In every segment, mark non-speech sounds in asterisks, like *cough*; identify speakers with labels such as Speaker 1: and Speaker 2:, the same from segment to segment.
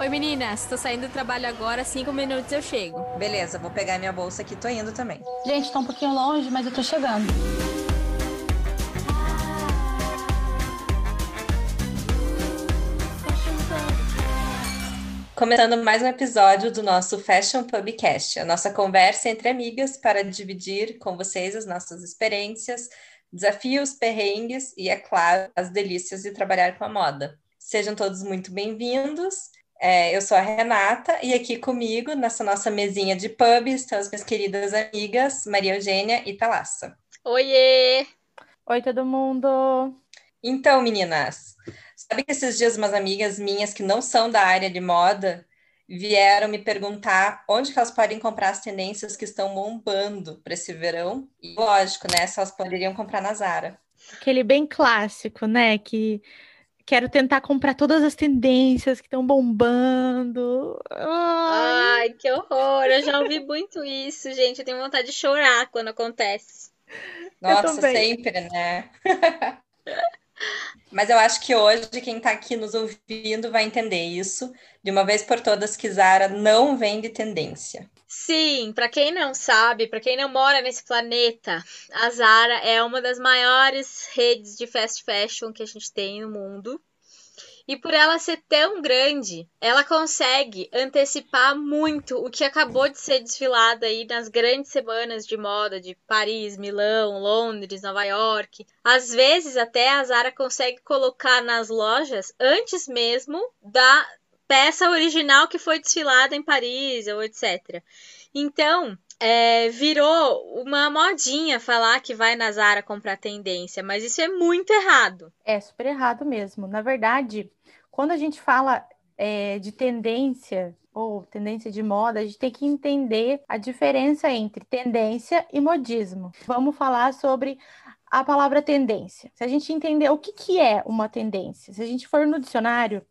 Speaker 1: Oi meninas, tô saindo do trabalho agora, cinco minutos eu chego.
Speaker 2: Beleza, vou pegar minha bolsa aqui, tô indo também.
Speaker 3: Gente, tá um pouquinho longe, mas eu tô chegando.
Speaker 2: Começando mais um episódio do nosso Fashion Pubcast, a nossa conversa entre amigas para dividir com vocês as nossas experiências, desafios, perrengues e, é claro, as delícias de trabalhar com a moda. Sejam todos muito bem-vindos. É, eu sou a Renata e aqui comigo, nessa nossa mesinha de pub, estão as minhas queridas amigas Maria Eugênia e Talassa.
Speaker 4: Oiê!
Speaker 3: Oi, todo mundo!
Speaker 2: Então, meninas, sabe que esses dias umas amigas minhas que não são da área de moda vieram me perguntar onde que elas podem comprar as tendências que estão bombando para esse verão. E lógico, né? Se elas poderiam comprar na Zara.
Speaker 3: Aquele bem clássico, né? Que quero tentar comprar todas as tendências que estão bombando.
Speaker 4: Ai. Ai, que horror! Eu já ouvi muito isso, gente. Eu tenho vontade de chorar quando acontece.
Speaker 2: Nossa, sempre, né? *laughs* Mas eu acho que hoje quem está aqui nos ouvindo vai entender isso de uma vez por todas que Zara não vende tendência.
Speaker 4: Sim, para quem não sabe, para quem não mora nesse planeta, a Zara é uma das maiores redes de fast fashion que a gente tem no mundo. E por ela ser tão grande, ela consegue antecipar muito o que acabou de ser desfilado aí nas grandes semanas de moda de Paris, Milão, Londres, Nova York. Às vezes até a Zara consegue colocar nas lojas antes mesmo da peça original que foi desfilada em Paris ou etc. Então, é, virou uma modinha falar que vai na Zara comprar tendência, mas isso é muito errado.
Speaker 3: É super errado mesmo. Na verdade, quando a gente fala é, de tendência ou tendência de moda, a gente tem que entender a diferença entre tendência e modismo. Vamos falar sobre a palavra tendência. Se a gente entender o que, que é uma tendência, se a gente for no dicionário,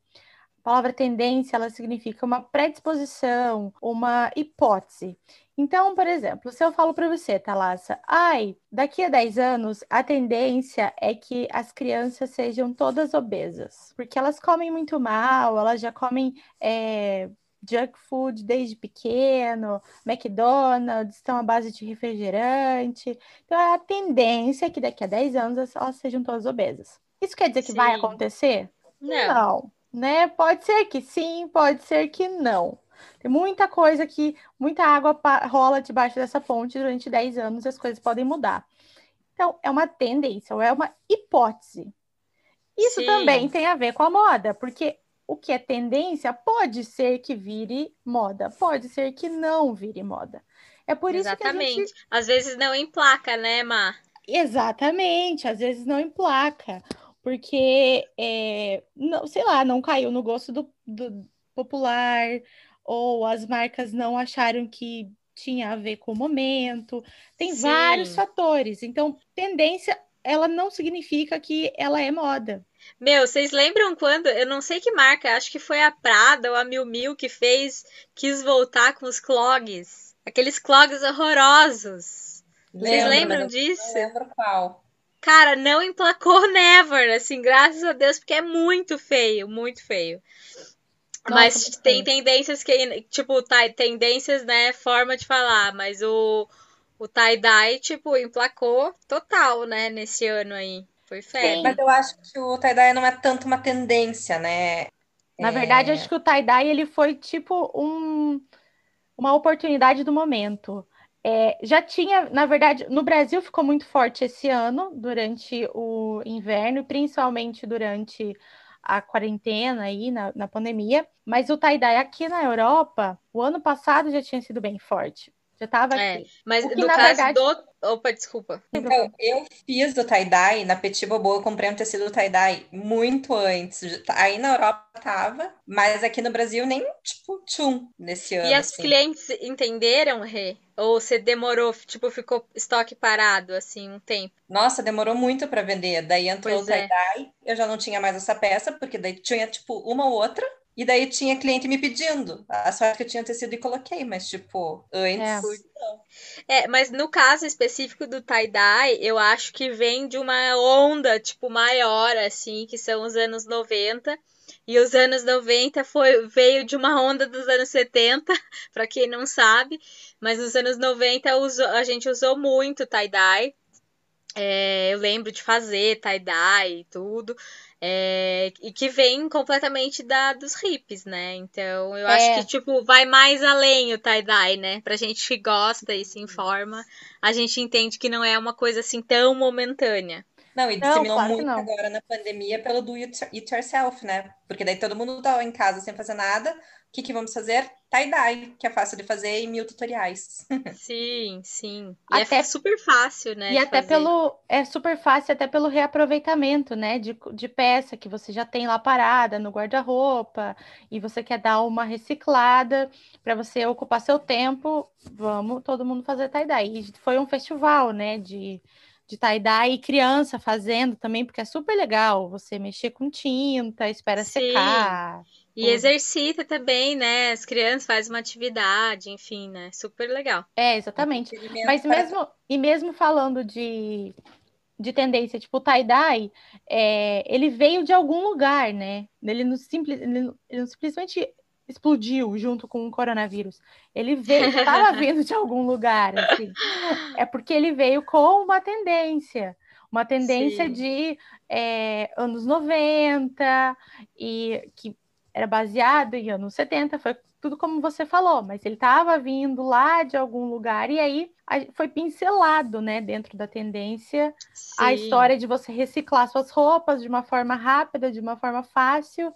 Speaker 3: a palavra tendência ela significa uma predisposição, uma hipótese. Então, por exemplo, se eu falo para você, Thalassa, ai, daqui a 10 anos a tendência é que as crianças sejam todas obesas, porque elas comem muito mal, elas já comem é, junk food desde pequeno, McDonald's estão à base de refrigerante. Então, é a tendência é que daqui a 10 anos elas sejam todas obesas. Isso quer dizer que sim. vai acontecer?
Speaker 4: Não.
Speaker 3: Não, né? Pode ser que sim, pode ser que não. Tem muita coisa que, muita água rola debaixo dessa ponte durante 10 anos e as coisas podem mudar. Então, é uma tendência, ou é uma hipótese. Isso Sim. também tem a ver com a moda, porque o que é tendência pode ser que vire moda, pode ser que não vire moda. É por
Speaker 4: Exatamente.
Speaker 3: isso que a gente...
Speaker 4: Às vezes não emplaca, né, Mar?
Speaker 3: Exatamente, às vezes não emplaca, porque, é, não, sei lá, não caiu no gosto do, do popular, ou as marcas não acharam que tinha a ver com o momento. Tem Sim. vários fatores. Então, tendência, ela não significa que ela é moda.
Speaker 4: Meu, vocês lembram quando? Eu não sei que marca, acho que foi a Prada ou a Mil Mil que fez, quis voltar com os clogs. Aqueles clogs horrorosos. Vocês lembram disso?
Speaker 2: Não lembro qual.
Speaker 4: Cara, não emplacou *laughs* never, assim, graças a Deus, porque é muito feio, muito feio. Mas Nossa, tem tendências que, tipo, tá, tendências, né, forma de falar, mas o, o tie-dye, tipo, emplacou total, né, nesse ano aí. Foi feio.
Speaker 2: Mas eu acho que o tie-dye não é tanto uma tendência, né?
Speaker 3: Na é... verdade, acho que o tie-dye, ele foi, tipo, um, uma oportunidade do momento. É, já tinha, na verdade, no Brasil ficou muito forte esse ano, durante o inverno, principalmente durante a quarentena aí na, na pandemia, mas o tie-dye aqui na Europa, o ano passado já tinha sido bem forte. Já estava é, aqui.
Speaker 4: Mas no caso verdade... do. Opa, desculpa.
Speaker 2: Então, eu fiz o tie-dye na Petit Bobo, eu comprei um tecido tie-dye muito antes. Aí na Europa tava, mas aqui no Brasil nem, tipo, tchum, nesse ano.
Speaker 4: E as
Speaker 2: assim.
Speaker 4: clientes entenderam, Rê? Ou você demorou, tipo, ficou estoque parado, assim, um tempo?
Speaker 2: Nossa, demorou muito para vender. Daí entrou pois o é. tie-dye, é. eu já não tinha mais essa peça, porque daí tinha, tipo, uma ou outra. E daí tinha cliente me pedindo. A sorte que eu tinha tecido e coloquei, mas, tipo, antes.
Speaker 4: É, é mas no caso específico do tie-dye, eu acho que vem de uma onda, tipo, maior, assim, que são os anos 90 E os anos 90 foi, veio de uma onda dos anos 70, *laughs* para quem não sabe. Mas nos anos 90 usou, a gente usou muito tie-dye. É, eu lembro de fazer tie-dye e tudo. É, e que vem completamente da, dos hips, né? Então, eu é. acho que, tipo, vai mais além o tie-dye, né? Pra gente que gosta e se informa, a gente entende que não é uma coisa assim tão momentânea.
Speaker 2: Não, e disseminou claro muito agora na pandemia pelo do it yourself, né? Porque daí todo mundo tava em casa sem fazer nada. O que, que vamos fazer? Tie-dye, que é fácil de fazer e mil tutoriais. *laughs*
Speaker 4: Sim, sim. E é até, é super fácil, né?
Speaker 3: E até fazer. pelo. É super fácil até pelo reaproveitamento, né? De, de peça que você já tem lá parada no guarda-roupa e você quer dar uma reciclada para você ocupar seu tempo. Vamos todo mundo fazer tie-dye. Foi um festival, né? De de tie-dye e criança fazendo também, porque é super legal você mexer com tinta, espera Sim. secar.
Speaker 4: E exercita também, né? As crianças fazem uma atividade, enfim, né? Super legal.
Speaker 3: É, exatamente. Mas mesmo, e mesmo falando de, de tendência, tipo, o tie-dye, é, ele veio de algum lugar, né? Ele não, simples, ele ele não simplesmente explodiu junto com o coronavírus. Ele veio, estava *laughs* vindo de algum lugar, assim. É porque ele veio com uma tendência, uma tendência Sim. de é, anos 90 e que era baseado em anos 70, foi tudo como você falou, mas ele estava vindo lá de algum lugar e aí foi pincelado, né, dentro da tendência, Sim. a história de você reciclar suas roupas de uma forma rápida, de uma forma fácil.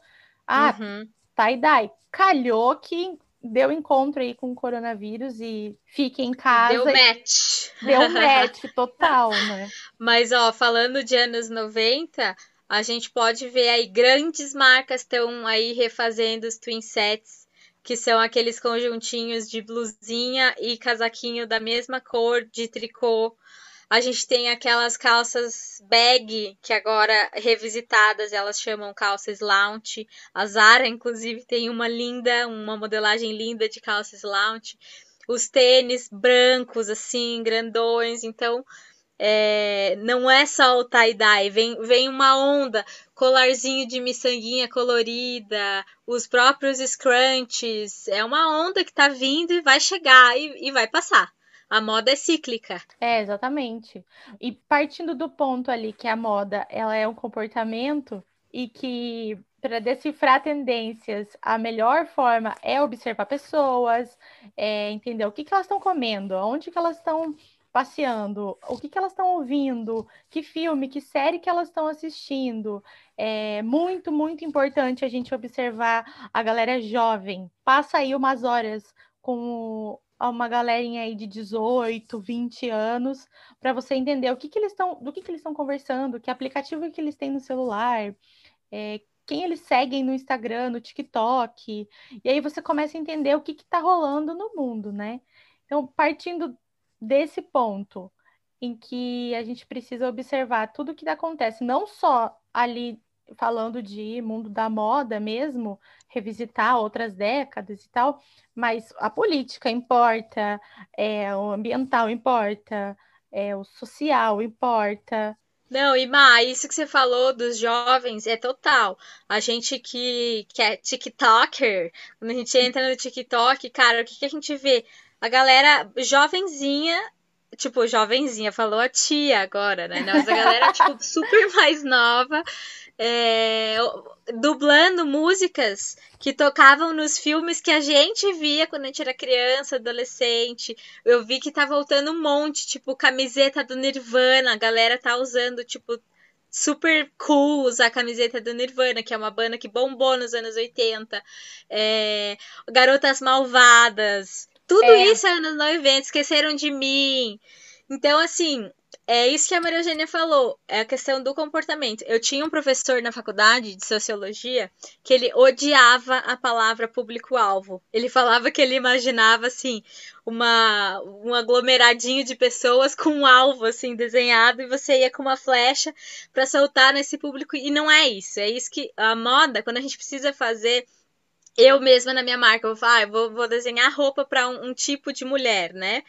Speaker 3: Ah, uhum tie-dye. Calhou que deu encontro aí com o coronavírus e fique em casa.
Speaker 4: Deu match.
Speaker 3: Deu *laughs* match total, né?
Speaker 4: Mas, ó, falando de anos 90, a gente pode ver aí grandes marcas estão aí refazendo os twin sets, que são aqueles conjuntinhos de blusinha e casaquinho da mesma cor de tricô a gente tem aquelas calças bag, que agora revisitadas, elas chamam calças lounge. A Zara, inclusive, tem uma linda, uma modelagem linda de calças lounge. Os tênis brancos, assim, grandões. Então, é, não é só o tie-dye, vem, vem uma onda, colarzinho de miçanguinha colorida, os próprios scrunchies, é uma onda que tá vindo e vai chegar e, e vai passar a moda é cíclica.
Speaker 3: É, exatamente. E partindo do ponto ali que a moda ela é um comportamento e que para decifrar tendências, a melhor forma é observar pessoas, é entender o que, que elas estão comendo, onde que elas estão passeando, o que, que elas estão ouvindo, que filme, que série que elas estão assistindo. É muito, muito importante a gente observar a galera jovem. Passa aí umas horas com uma galerinha aí de 18, 20 anos, para você entender o que, que eles estão, do que, que eles estão conversando, que aplicativo que eles têm no celular, é, quem eles seguem no Instagram, no TikTok, e aí você começa a entender o que está rolando no mundo, né? Então, partindo desse ponto em que a gente precisa observar tudo o que acontece, não só ali falando de mundo da moda mesmo, revisitar outras décadas e tal, mas a política importa, é, o ambiental importa, é, o social importa.
Speaker 4: Não, e Ma, isso que você falou dos jovens é total. A gente que, que é TikToker, quando a gente entra no TikTok, cara, o que, que a gente vê? A galera jovenzinha tipo, jovenzinha, falou a tia agora, né? Mas a galera, tipo, *laughs* super mais nova, é, dublando músicas que tocavam nos filmes que a gente via quando a gente era criança, adolescente. Eu vi que tá voltando um monte, tipo, camiseta do Nirvana, a galera tá usando, tipo, super cool usar a camiseta do Nirvana, que é uma banda que bombou nos anos 80. É, Garotas Malvadas. Tudo é. isso é anos 90, esqueceram de mim. Então, assim, é isso que a Maria Eugênia falou, é a questão do comportamento. Eu tinha um professor na faculdade de sociologia que ele odiava a palavra público-alvo. Ele falava que ele imaginava assim uma um aglomeradinho de pessoas com um alvo assim desenhado e você ia com uma flecha para soltar nesse público e não é isso. É isso que a moda, quando a gente precisa fazer eu mesma na minha marca, eu vou ah, eu vou, vou desenhar roupa para um, um tipo de mulher, né?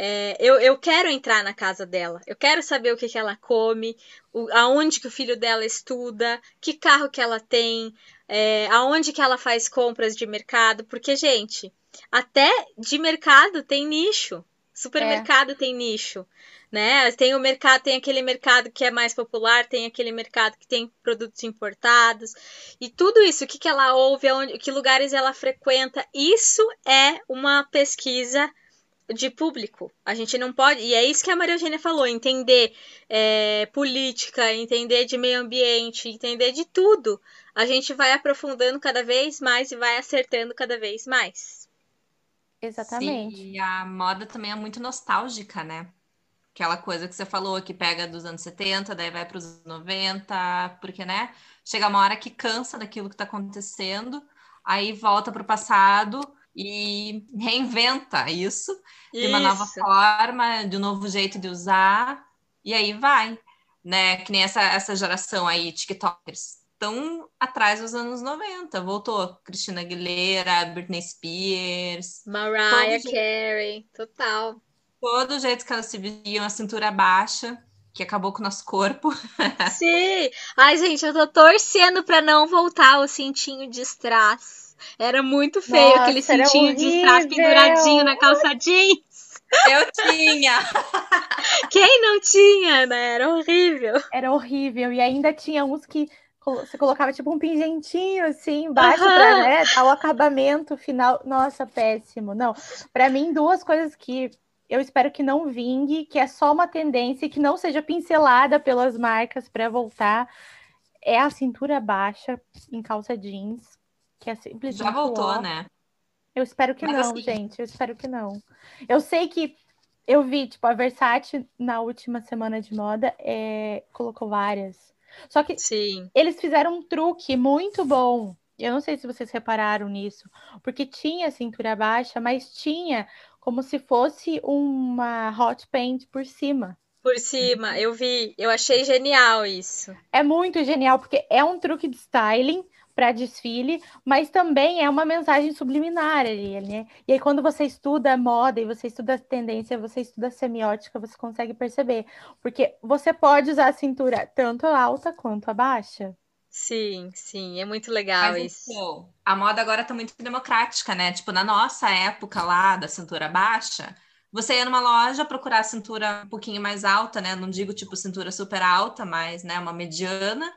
Speaker 4: É, eu, eu quero entrar na casa dela, eu quero saber o que, que ela come, o, aonde que o filho dela estuda, que carro que ela tem, é, aonde que ela faz compras de mercado, porque, gente, até de mercado tem nicho, supermercado é. tem nicho né? Tem o mercado, tem aquele mercado que é mais popular, tem aquele mercado que tem produtos importados e tudo isso, o que, que ela ouve, aonde, que lugares ela frequenta, isso é uma pesquisa de público. A gente não pode, e é isso que a Maria Eugênia falou, entender é, política, entender de meio ambiente, entender de tudo. A gente vai aprofundando cada vez mais e vai acertando cada vez mais.
Speaker 3: Exatamente.
Speaker 2: Sim, e a moda também é muito nostálgica, né? aquela coisa que você falou, que pega dos anos 70, daí vai para os anos 90, porque, né? Chega uma hora que cansa daquilo que está acontecendo, aí volta para o passado e reinventa isso, de uma nova forma, de um novo jeito de usar, e aí vai, né? Que nem essa, essa geração aí, TikTokers, tão atrás dos anos 90. Voltou Cristina Aguilera, Britney Spears,
Speaker 4: Mariah Carey, total
Speaker 2: todo jeito que elas se vestiam, a cintura baixa, que acabou com o nosso corpo. *laughs*
Speaker 4: Sim! Ai, gente, eu tô torcendo pra não voltar o cintinho de strass. Era muito feio
Speaker 3: Nossa,
Speaker 4: aquele cintinho de strass penduradinho na calça jeans.
Speaker 2: Eu tinha! *laughs*
Speaker 4: Quem não tinha, né? Era horrível.
Speaker 3: Era horrível. E ainda tinha uns que você colocava tipo um pingentinho assim embaixo uhum. para né, dar o acabamento final. Nossa, péssimo. Não, para mim duas coisas que eu espero que não vingue, que é só uma tendência que não seja pincelada pelas marcas para voltar. É a cintura baixa em calça jeans, que é simplesmente.
Speaker 2: Já voltou, né?
Speaker 3: Eu espero que Mas não, assim... gente. Eu espero que não. Eu sei que eu vi, tipo, a Versace na última semana de moda é... colocou várias. Só que
Speaker 4: Sim.
Speaker 3: eles fizeram um truque muito bom. Eu não sei se vocês repararam nisso, porque tinha cintura baixa, mas tinha como se fosse uma hot paint por cima.
Speaker 4: Por cima, eu vi, eu achei genial isso.
Speaker 3: É muito genial, porque é um truque de styling para desfile, mas também é uma mensagem subliminar ali, né? E aí, quando você estuda moda e você estuda tendência, você estuda semiótica, você consegue perceber. Porque você pode usar a cintura tanto alta quanto a baixa.
Speaker 4: Sim, sim, é muito legal Mas, isso. Então,
Speaker 2: a moda agora tá muito democrática, né? Tipo, na nossa época lá da cintura baixa, você ia numa loja procurar a cintura um pouquinho mais alta, né? Não digo tipo cintura super alta, mas né, uma mediana.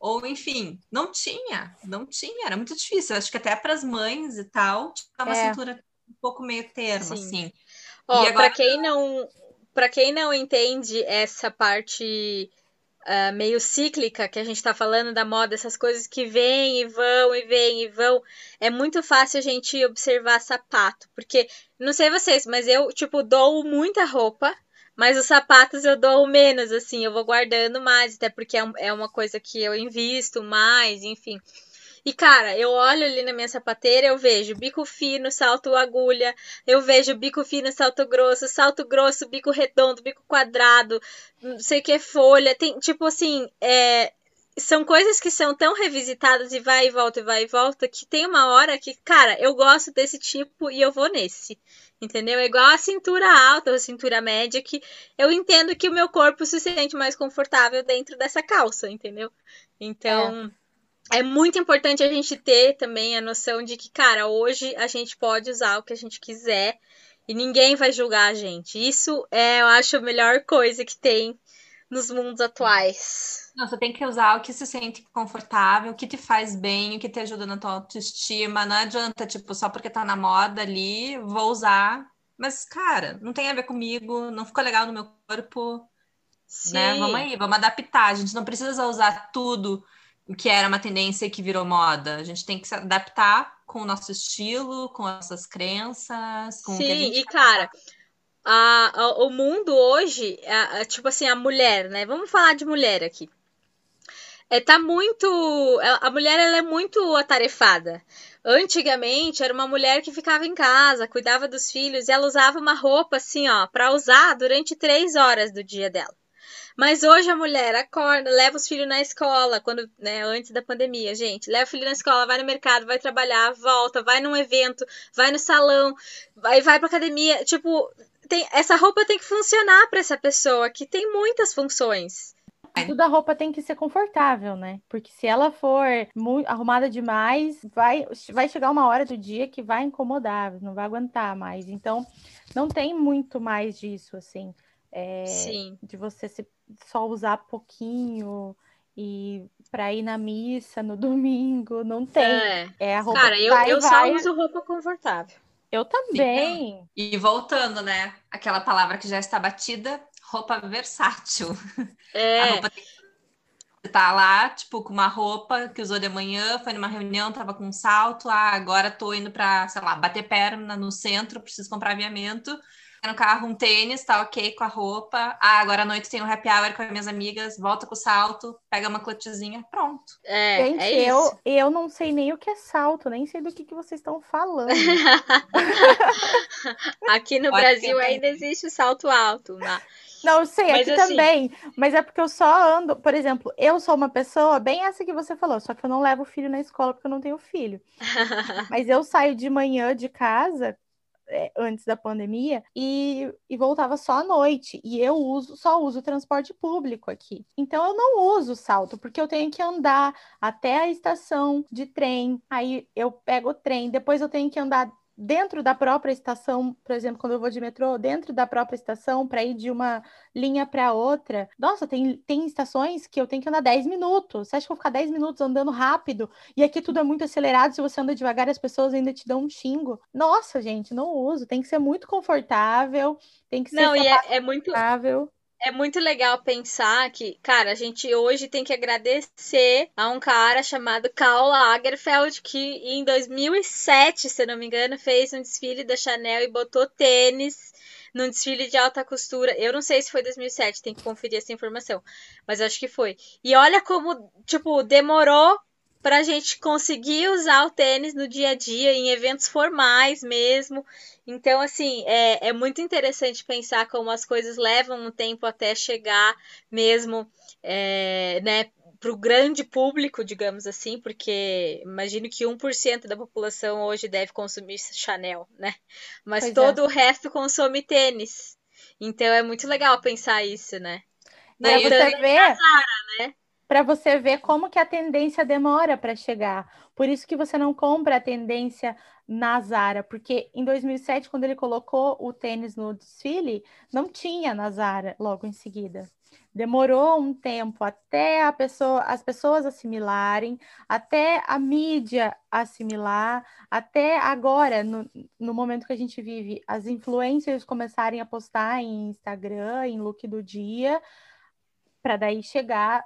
Speaker 2: Ou enfim, não tinha, não tinha, era muito difícil. Acho que até para as mães e tal, tinha uma é. cintura um pouco meio termo, Sim. assim.
Speaker 4: Ó, agora... para quem não, para quem não entende essa parte uh, meio cíclica que a gente está falando da moda, essas coisas que vêm e vão e vêm e vão, é muito fácil a gente observar sapato, porque não sei vocês, mas eu tipo dou muita roupa, mas os sapatos eu dou menos, assim, eu vou guardando mais, até porque é, é uma coisa que eu invisto mais, enfim. E, cara, eu olho ali na minha sapateira, eu vejo bico fino, salto agulha, eu vejo bico fino, salto grosso, salto grosso, bico redondo, bico quadrado, não sei o que, folha. Tem, tipo assim, é, são coisas que são tão revisitadas e vai e volta e vai e volta que tem uma hora que, cara, eu gosto desse tipo e eu vou nesse. Entendeu? É igual a cintura alta ou a cintura média que eu entendo que o meu corpo se sente mais confortável dentro dessa calça, entendeu? Então, é é muito importante a gente ter também a noção de que, cara, hoje a gente pode usar o que a gente quiser e ninguém vai julgar a gente. Isso é, eu acho, a melhor coisa que tem nos mundos atuais.
Speaker 2: Não, você tem que usar o que se sente confortável, o que te faz bem, o que te ajuda na tua autoestima. Não adianta, tipo, só porque tá na moda ali, vou usar. Mas, cara, não tem a ver comigo, não ficou legal no meu corpo. Né? Sim. Né? Vamos aí, vamos adaptar. A gente não precisa usar tudo o que era uma tendência e que virou moda. A gente tem que se adaptar com o nosso estilo, com as nossas crenças, com
Speaker 4: Sim,
Speaker 2: o que a gente
Speaker 4: e cara, a, a, o mundo hoje, a, tipo assim, a mulher, né? Vamos falar de mulher aqui. É, tá muito. A mulher ela é muito atarefada. Antigamente era uma mulher que ficava em casa, cuidava dos filhos e ela usava uma roupa assim, ó, para usar durante três horas do dia dela. Mas hoje a mulher acorda, leva os filhos na escola, quando, né, antes da pandemia, gente, leva o filho na escola, vai no mercado, vai trabalhar, volta, vai num evento, vai no salão, vai vai pra academia, tipo, tem, essa roupa tem que funcionar para essa pessoa, que tem muitas funções.
Speaker 3: Tudo a roupa tem que ser confortável, né? Porque se ela for muito arrumada demais, vai, vai chegar uma hora do dia que vai incomodar, não vai aguentar mais. Então, não tem muito mais disso, assim. É,
Speaker 4: Sim.
Speaker 3: De você se, só usar pouquinho e para ir na missa no *laughs* domingo, não tem.
Speaker 4: É,
Speaker 3: É a roupa
Speaker 4: Cara, eu,
Speaker 3: vai,
Speaker 4: eu só
Speaker 3: vai.
Speaker 4: uso roupa confortável.
Speaker 3: Eu também.
Speaker 2: E voltando, né? Aquela palavra que já está batida, roupa versátil. A
Speaker 4: É,
Speaker 2: roupa tem que tá lá, tipo, com uma roupa que usou de manhã, foi numa reunião, tava com um salto, ah, agora tô indo pra, sei lá, bater perna no centro, preciso comprar aviamento. No carro um tênis, tá ok com a roupa. Ah, agora à noite tem um happy hour com as minhas amigas, volta com o salto, pega uma clutchzinha, pronto.
Speaker 4: é,
Speaker 3: Gente,
Speaker 4: é isso.
Speaker 3: eu, eu não sei nem o que é salto, nem sei do que, que vocês estão falando. *laughs*
Speaker 4: Aqui no
Speaker 2: Pode
Speaker 4: Brasil ainda existe o salto alto. né?
Speaker 3: Não, eu sei,
Speaker 4: Mas
Speaker 3: aqui
Speaker 4: assim-
Speaker 3: também. Mas é porque eu só ando, por exemplo, eu sou uma pessoa bem essa que você falou, só que eu não levo o filho na escola porque eu não tenho filho. *laughs* Mas eu saio de manhã de casa, é, antes da pandemia, e, e voltava só à noite. E eu uso, só uso transporte público aqui. Então eu não uso salto, porque eu tenho que andar até a estação de trem. Aí eu pego o trem, depois eu tenho que andar dentro da própria estação, por exemplo, quando eu vou de metrô, dentro da própria estação para ir de uma linha para outra. Nossa, tem, tem estações que eu tenho que andar 10 minutos. Você acha que eu vou ficar 10 minutos andando rápido? E aqui tudo é muito acelerado. Se você anda devagar, as pessoas ainda te dão um xingo. Nossa, gente, não uso. Tem que ser muito confortável, tem que ser
Speaker 4: Não, e é, é muito,
Speaker 3: confortável.
Speaker 4: É muito legal pensar que, cara, a gente hoje tem que agradecer a um cara chamado Karl Lagerfeld, que em 2007, se não me engano, fez um desfile da Chanel e botou tênis num desfile de alta costura. Eu não sei se foi 2007, tem que conferir essa informação, mas acho que foi. E olha como, tipo, demorou pra gente conseguir usar o tênis no dia a dia, em eventos formais mesmo. Então, assim, é, é muito interessante pensar como as coisas levam um tempo até chegar mesmo, é, né, para o grande público, digamos assim, porque imagino que 1% da população hoje deve consumir Chanel, né? Mas
Speaker 3: Pois é.
Speaker 4: todo o resto consome tênis. Então é muito legal pensar isso, né?
Speaker 2: Não,
Speaker 3: Para
Speaker 2: e
Speaker 3: você
Speaker 2: também-
Speaker 3: ver,
Speaker 4: né?
Speaker 3: Para você ver como que a tendência demora para chegar. Por isso que você não compra a tendência na Zara, porque em 2007, quando ele colocou o tênis no desfile, não tinha na Zara logo em seguida. Demorou um tempo até pessoa, as pessoas assimilarem, até a mídia assimilar, até agora, no, no momento que a gente vive, as influencers começarem a postar em Instagram, em look do dia, para daí chegar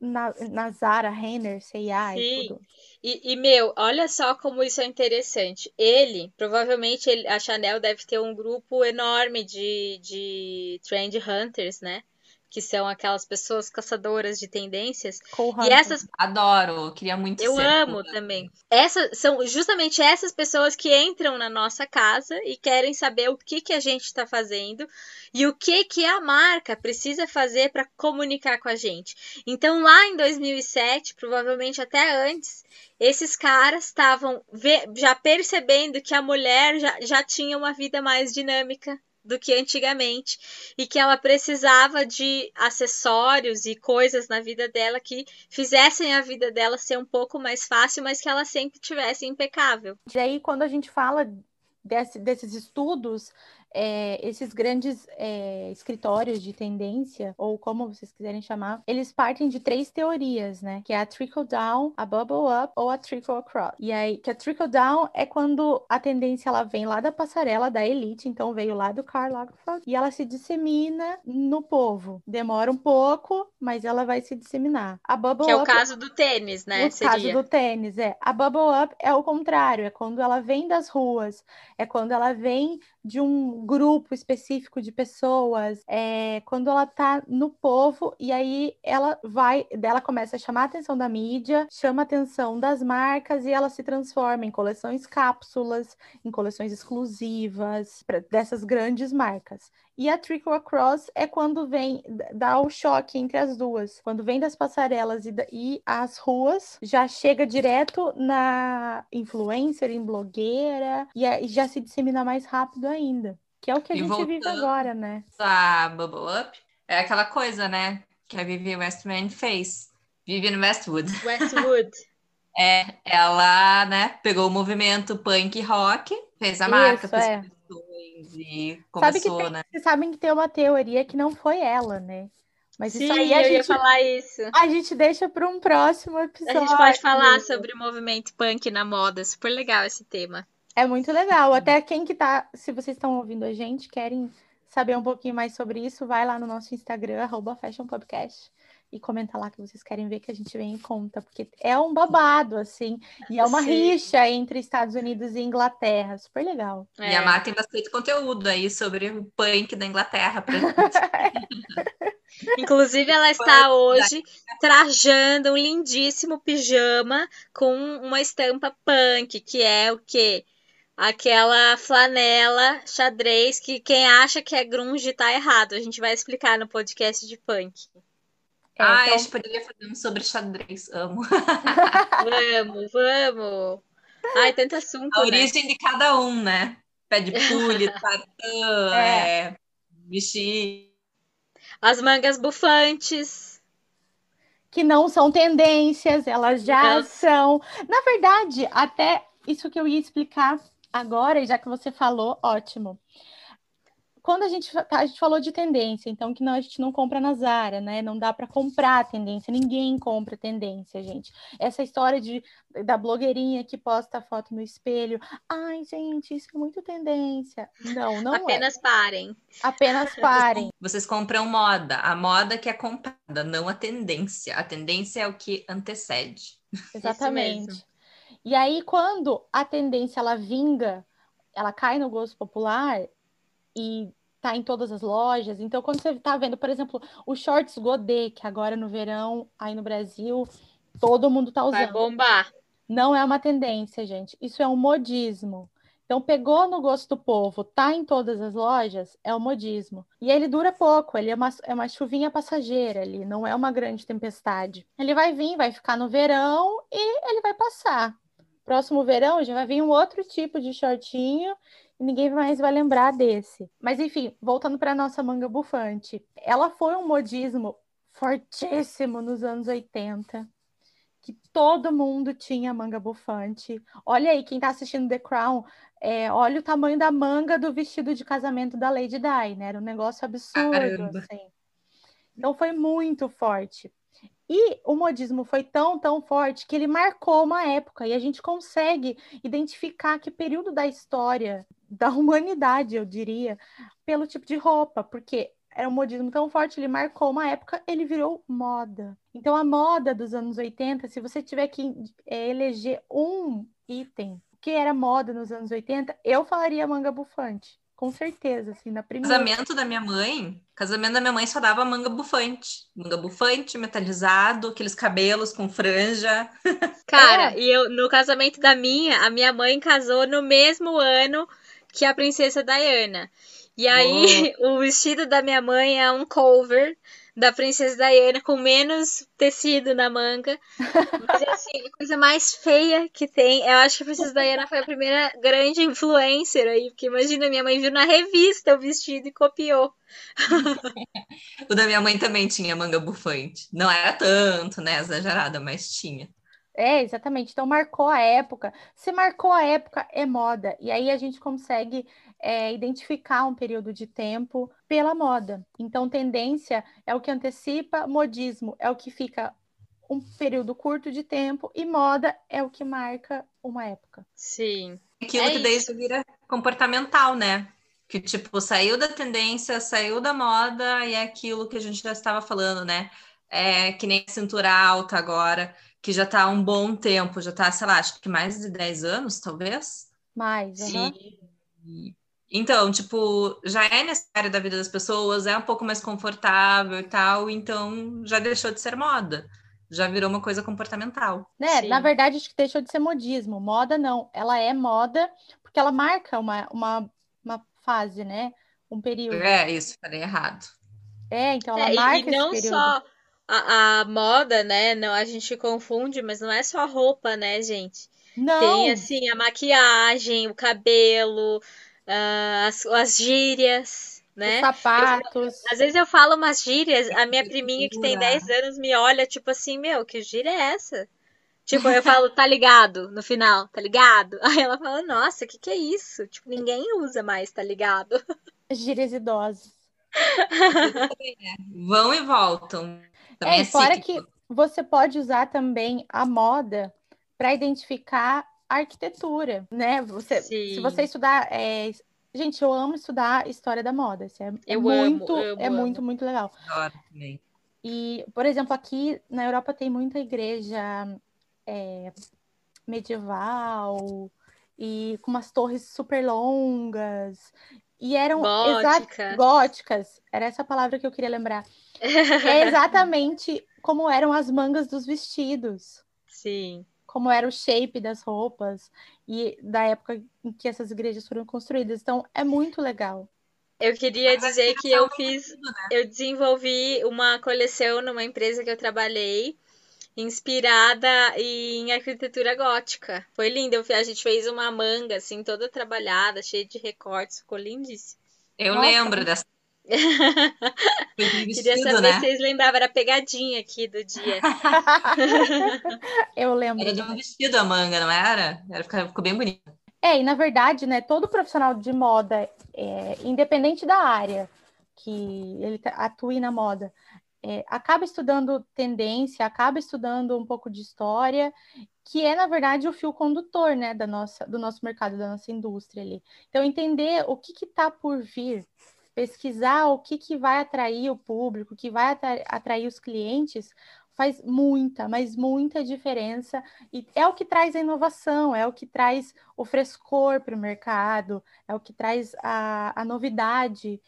Speaker 3: na, na Zara, Renner, C&A e tudo.
Speaker 4: E, e, meu, olha só como isso é interessante. Ele, provavelmente, ele- a Chanel deve ter um grupo enorme de, de trend hunters, né? Que são aquelas pessoas caçadoras de tendências. E
Speaker 3: Hunter.
Speaker 4: essas
Speaker 2: Adoro, queria muito
Speaker 4: Eu
Speaker 2: ser.
Speaker 4: amo também. Essas são justamente essas pessoas que entram na nossa casa e querem saber o que que a gente está fazendo e o que que a marca precisa fazer para comunicar com a gente. Então, lá em 2007, provavelmente até antes, esses caras estavam já percebendo que a mulher já, já tinha uma vida mais dinâmica do que antigamente e que ela precisava de acessórios e coisas na vida dela que fizessem a vida dela ser um pouco mais fácil, mas que ela sempre tivesse impecável.
Speaker 3: E aí, quando a gente fala desse- desses estudos, é, esses grandes é, escritórios de tendência, ou como vocês quiserem chamar, eles partem de três teorias, né? Que é a trickle down, a bubble up ou a trickle across. E aí, que a trickle down é quando a tendência ela vem lá da passarela da elite, então veio lá do Karl Lagerfeld, e ela se dissemina no povo. Demora um pouco, mas ela vai se disseminar. A bubble
Speaker 4: Que é o
Speaker 3: up
Speaker 4: caso do tênis, né?
Speaker 3: o caso
Speaker 4: Seria.
Speaker 3: do tênis, é. A bubble up é o contrário, é quando ela vem das ruas, é quando ela vem de um grupo específico de pessoas, é quando ela tá no povo e aí ela vai, dela começa a chamar a atenção da mídia, chama a atenção das marcas e ela se transforma em coleções cápsulas, em coleções exclusivas pra- dessas grandes marcas. E a trickle across é quando vem, dá o choque entre as duas. Quando vem das passarelas e, e as ruas, já chega direto na influencer, em blogueira, e aí já se dissemina mais rápido ainda. Que é o que a
Speaker 2: E
Speaker 3: gente vive agora, né?
Speaker 2: A Bubble Up é aquela coisa, né? Que a Vivienne Westman fez. Vivienne Westwood. *laughs*
Speaker 4: Westwood.
Speaker 2: É, ela, né, pegou o movimento punk rock, fez a marca,
Speaker 3: Isso,
Speaker 2: fez
Speaker 3: é.
Speaker 2: Coleções e
Speaker 3: Sabe que
Speaker 2: começou,
Speaker 3: tem-
Speaker 2: né?
Speaker 3: Vocês sabem que tem uma teoria que não foi ela, né? Mas
Speaker 4: Sim,
Speaker 3: isso aí a
Speaker 4: eu ia
Speaker 3: gente,
Speaker 4: falar isso.
Speaker 3: a gente deixa para um próximo
Speaker 4: A
Speaker 3: episódio.
Speaker 4: gente pode falar sobre o movimento punk na moda. Super legal esse tema.
Speaker 3: É muito legal. Até quem que tá, se vocês estão ouvindo a gente, querem saber um pouquinho mais sobre isso, vai lá no nosso Instagram, arroba Fashion Podcast, e comenta lá que vocês querem ver que a gente vem em conta, porque é um babado, assim, e é uma
Speaker 4: Sim.
Speaker 3: rixa entre Estados Unidos e Inglaterra. Super legal.
Speaker 2: E
Speaker 4: É.
Speaker 2: a Mar tem bastante conteúdo aí sobre o punk da Inglaterra. Pra... *laughs*
Speaker 4: Inclusive, ela está hoje trajando um lindíssimo pijama com uma estampa punk, que é o quê? Aquela flanela xadrez que quem acha que é grunge tá errado. A gente vai explicar no podcast de punk.
Speaker 3: É,
Speaker 2: ah,
Speaker 3: então-
Speaker 2: a gente poderia fazer um sobre xadrez, amo.
Speaker 4: Vamos, vamos. Ai, tanto assunto,
Speaker 2: A
Speaker 4: né?
Speaker 2: origem de cada um, né? Pé de pule, *laughs* tartan, é. vestido.
Speaker 4: As mangas bufantes.
Speaker 3: que não são tendências, elas já
Speaker 4: Não.
Speaker 3: são. Na verdade, até isso que eu ia explicar agora, e já que você falou, ótimo. Quando a gente, a gente falou de tendência, então que não, a gente não compra na Zara, né? Não dá para comprar tendência, ninguém compra tendência, gente. Essa história de, da blogueirinha que posta foto no espelho, ai, gente, isso é muito tendência. Não, não
Speaker 4: Apenas parem.
Speaker 3: é. Apenas parem.
Speaker 2: Vocês compram moda, a moda que é comprada, não a tendência. A tendência é o que antecede.
Speaker 3: Exatamente. E aí, quando a tendência ela vinga, ela cai no gosto popular e tá em todas as lojas. Então, quando você tá vendo, por exemplo, os shorts godê, que agora no verão, aí no Brasil, todo mundo tá
Speaker 4: Vai
Speaker 3: usando.
Speaker 4: bombar.
Speaker 3: Não é uma tendência, gente. Isso é um modismo. Então, pegou no gosto do povo, tá em todas as lojas, é um modismo. E ele dura pouco, ele é uma, é uma chuvinha passageira, ele não é uma grande tempestade. Ele vai vir, vai ficar no verão e ele vai passar. Próximo verão já vai vir um outro tipo de shortinho e ninguém mais vai lembrar desse. Mas enfim, voltando para nossa manga bufante. Ela foi um modismo fortíssimo nos anos 80 que todo mundo tinha manga bufante. Olha aí, quem tá assistindo The Crown, é, olha o tamanho da manga do vestido de casamento da Lady Di, né? Era um negócio absurdo, assim. Então foi muito forte. E o modismo foi tão, tão forte que ele marcou uma época e a gente consegue identificar que período da história da humanidade, eu diria, pelo tipo de roupa, porque era um modismo tão forte, ele marcou uma época, ele virou moda. Então, a moda dos anos 80, se você tiver que é, eleger um item que era moda nos anos 80, eu falaria manga bufante. Com certeza, assim, na primeira.
Speaker 2: Casamento da minha mãe, casamento da minha mãe só dava manga bufante. Manga bufante, metalizado, aqueles cabelos com franja.
Speaker 4: Cara, e eu no casamento da minha, a minha mãe casou no mesmo ano que a princesa Diana. E aí, *laughs* o vestido da minha mãe é um cover da princesa Diana com menos tecido na manga. Mas é assim, a coisa mais feia que tem. Eu acho que a princesa Diana foi a primeira grande influencer aí, porque imagina, minha mãe viu na revista o vestido e copiou. *laughs*
Speaker 2: O da minha mãe também tinha manga bufante. Não era tanto, né, exagerada, mas tinha.
Speaker 3: É, exatamente. Então marcou a época. Se marcou a época, é moda. E aí a gente consegue é, identificar um período de tempo pela moda. Então, tendência é o que antecipa, modismo é o que fica um período curto de tempo, e moda é o que marca uma época.
Speaker 4: Sim.
Speaker 2: Aquilo
Speaker 4: É
Speaker 2: que daí
Speaker 4: isso.
Speaker 2: vira comportamental, né? Que, tipo, saiu da tendência, saiu da moda e é aquilo que a gente já estava falando, né? É que nem a cintura alta agora, que já tá há um bom tempo, já tá, sei lá, acho que mais de 10 anos, talvez.
Speaker 3: Mas, aham.
Speaker 2: E- Então, tipo, já é necessário da vida das pessoas, é um pouco mais confortável e tal, então já deixou de ser moda, já virou uma coisa comportamental.
Speaker 3: Né? Na verdade, acho que deixou de ser modismo. Moda não. Ela é moda porque ela marca uma, uma, uma fase, né? Um período.
Speaker 2: É, isso, falei errado.
Speaker 3: É, então ela
Speaker 4: É, e-
Speaker 3: marca
Speaker 4: e não
Speaker 3: esse período.
Speaker 4: só a, a moda, né? Não, a gente confunde, mas não é só roupa, né, gente?
Speaker 3: Não,
Speaker 4: Tem assim a maquiagem, o cabelo, uh, as, as gírias, né?
Speaker 3: Os sapatos.
Speaker 4: Eu, às vezes eu falo umas gírias, a minha priminha que tem 10 anos me olha, tipo assim, meu, que gíria é essa? Tipo, eu falo, tá ligado, no final, tá ligado? *laughs* Aí ela fala, nossa, o que que é isso? Tipo, ninguém usa mais, tá ligado? *laughs*
Speaker 3: Gírias idosas.
Speaker 2: Vão e voltam.
Speaker 3: Também é, é fora que você pode usar também a moda para identificar a arquitetura, né? Você, se você estudar, é... gente, eu amo estudar história da moda. Isso é, é eu muito, amo, eu é amo. muito, muito legal.
Speaker 2: Adoro também.
Speaker 3: E, por exemplo, aqui na Europa tem muita igreja é, medieval e com umas torres super longas e eram
Speaker 4: Gótica.
Speaker 3: góticas. Era essa palavra que eu queria lembrar. é *laughs* exatamente como eram as mangas dos vestidos.
Speaker 4: Sim.
Speaker 3: Como era o shape das roupas e da época em que essas igrejas foram construídas. Então, é muito legal.
Speaker 4: Eu queria dizer que eu fiz, né? eu desenvolvi uma coleção numa empresa que eu trabalhei, inspirada em arquitetura gótica. Foi lindo. A gente fez uma manga assim toda trabalhada, cheia de recortes, ficou lindíssimo.
Speaker 2: Eu Nossa. lembro dessa *laughs*
Speaker 4: Vestido, Queria saber né? se vocês lembravam, era pegadinha aqui do dia. *laughs*
Speaker 3: Eu lembro.
Speaker 2: Era de um vestido a manga, não era? era ficou bem bonito.
Speaker 3: É, e na verdade, né, todo profissional de moda, é, independente da área que ele atue na moda, é, acaba estudando tendência, acaba estudando um pouco de história, que é, na verdade, o fio condutor né, da nossa, do nosso mercado, da nossa indústria ali. Então, entender o que está por vir pesquisar o que, que vai atrair o público, o que vai atrair os clientes, faz muita, mas muita diferença. E é o que traz a inovação, é o que traz o frescor para o mercado, é o que traz a, a novidade.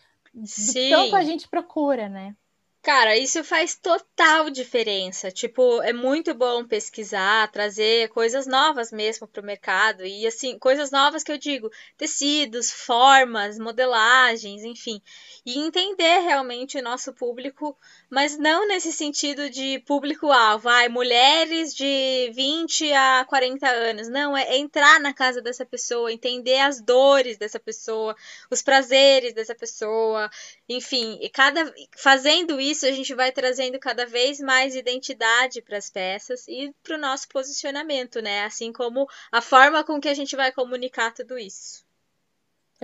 Speaker 3: Sim. Tanto a gente procura, né?
Speaker 4: Cara, isso faz total diferença. Tipo, é muito bom pesquisar, trazer coisas novas mesmo para o mercado. E, assim, coisas novas que eu digo: tecidos, formas, modelagens, enfim. E entender realmente o nosso público, mas não nesse sentido de público-alvo, vai, mulheres de 20 a 40 anos. Não, é entrar na casa dessa pessoa, entender as dores dessa pessoa, os prazeres dessa pessoa, enfim, e cada fazendo isso isso, a gente vai trazendo cada vez mais identidade para as peças e para o nosso posicionamento, né? Assim como a forma com que a gente vai comunicar tudo isso.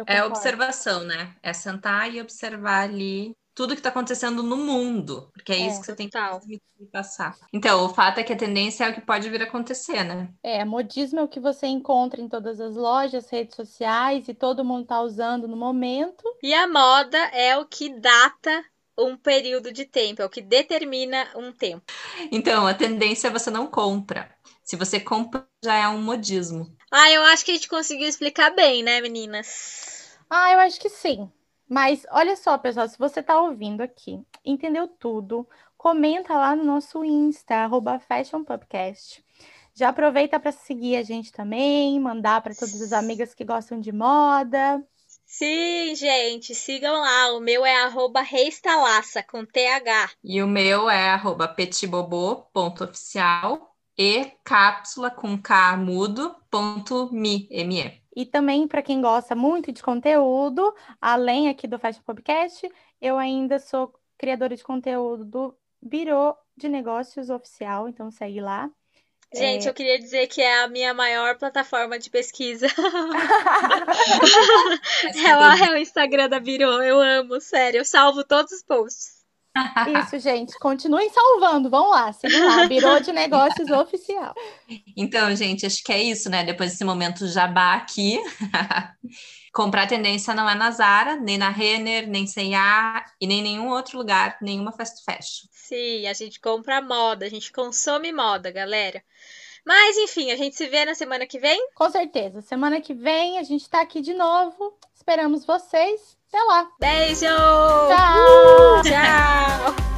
Speaker 2: É observação, né? É sentar e observar ali tudo que está acontecendo no mundo, porque é, é isso que você total. tem que passar. Então, o fato é que a tendência é o que pode vir a acontecer, né?
Speaker 3: É, modismo é o que você encontra em todas as lojas, redes sociais e todo mundo está usando no momento.
Speaker 4: E a moda é o que data um período de tempo, é o que determina um tempo.
Speaker 2: Então, a tendência é você não compra. Se você compra, já é um modismo.
Speaker 4: Ah, eu acho que a gente conseguiu explicar bem, né, meninas?
Speaker 3: Ah, eu acho que sim. Mas olha só, pessoal, se você está ouvindo aqui, entendeu tudo, comenta lá no nosso Insta, arroba FashionPubcast. Já aproveita para seguir a gente também, mandar para todas as amigas que gostam de moda.
Speaker 4: Sim, gente, sigam lá. O meu é arroba reistalaça, com TH.
Speaker 2: E o meu é arroba petibobo.oficial e cápsula com K mudo, ponto me, M-E.
Speaker 3: E também, para quem gosta muito de conteúdo, além aqui do Fashion Podcast, eu ainda sou criadora de conteúdo do Biro de Negócios Oficial, então segue lá.
Speaker 4: Gente, é... eu queria dizer que é a minha maior plataforma de pesquisa. *laughs* *laughs* é, o, é o Instagram da Biro, eu amo, sério. Eu salvo todos os posts.
Speaker 3: Isso, gente. Continuem salvando. Vamos lá, siga lá. Biro de Negócios Oficial.
Speaker 2: Então, gente, acho que é isso, né? Depois desse momento jabá aqui. *laughs* Comprar tendência não é na Zara, nem na Renner, nem C&A e nem nenhum outro lugar, nenhuma fast fashion.
Speaker 4: Sim, a gente compra moda, a gente consome moda, galera. Mas enfim, a gente se vê na semana que vem?
Speaker 3: Com certeza. Semana que vem a gente tá aqui de novo. Esperamos vocês. Até lá.
Speaker 4: Beijo!
Speaker 3: Tchau!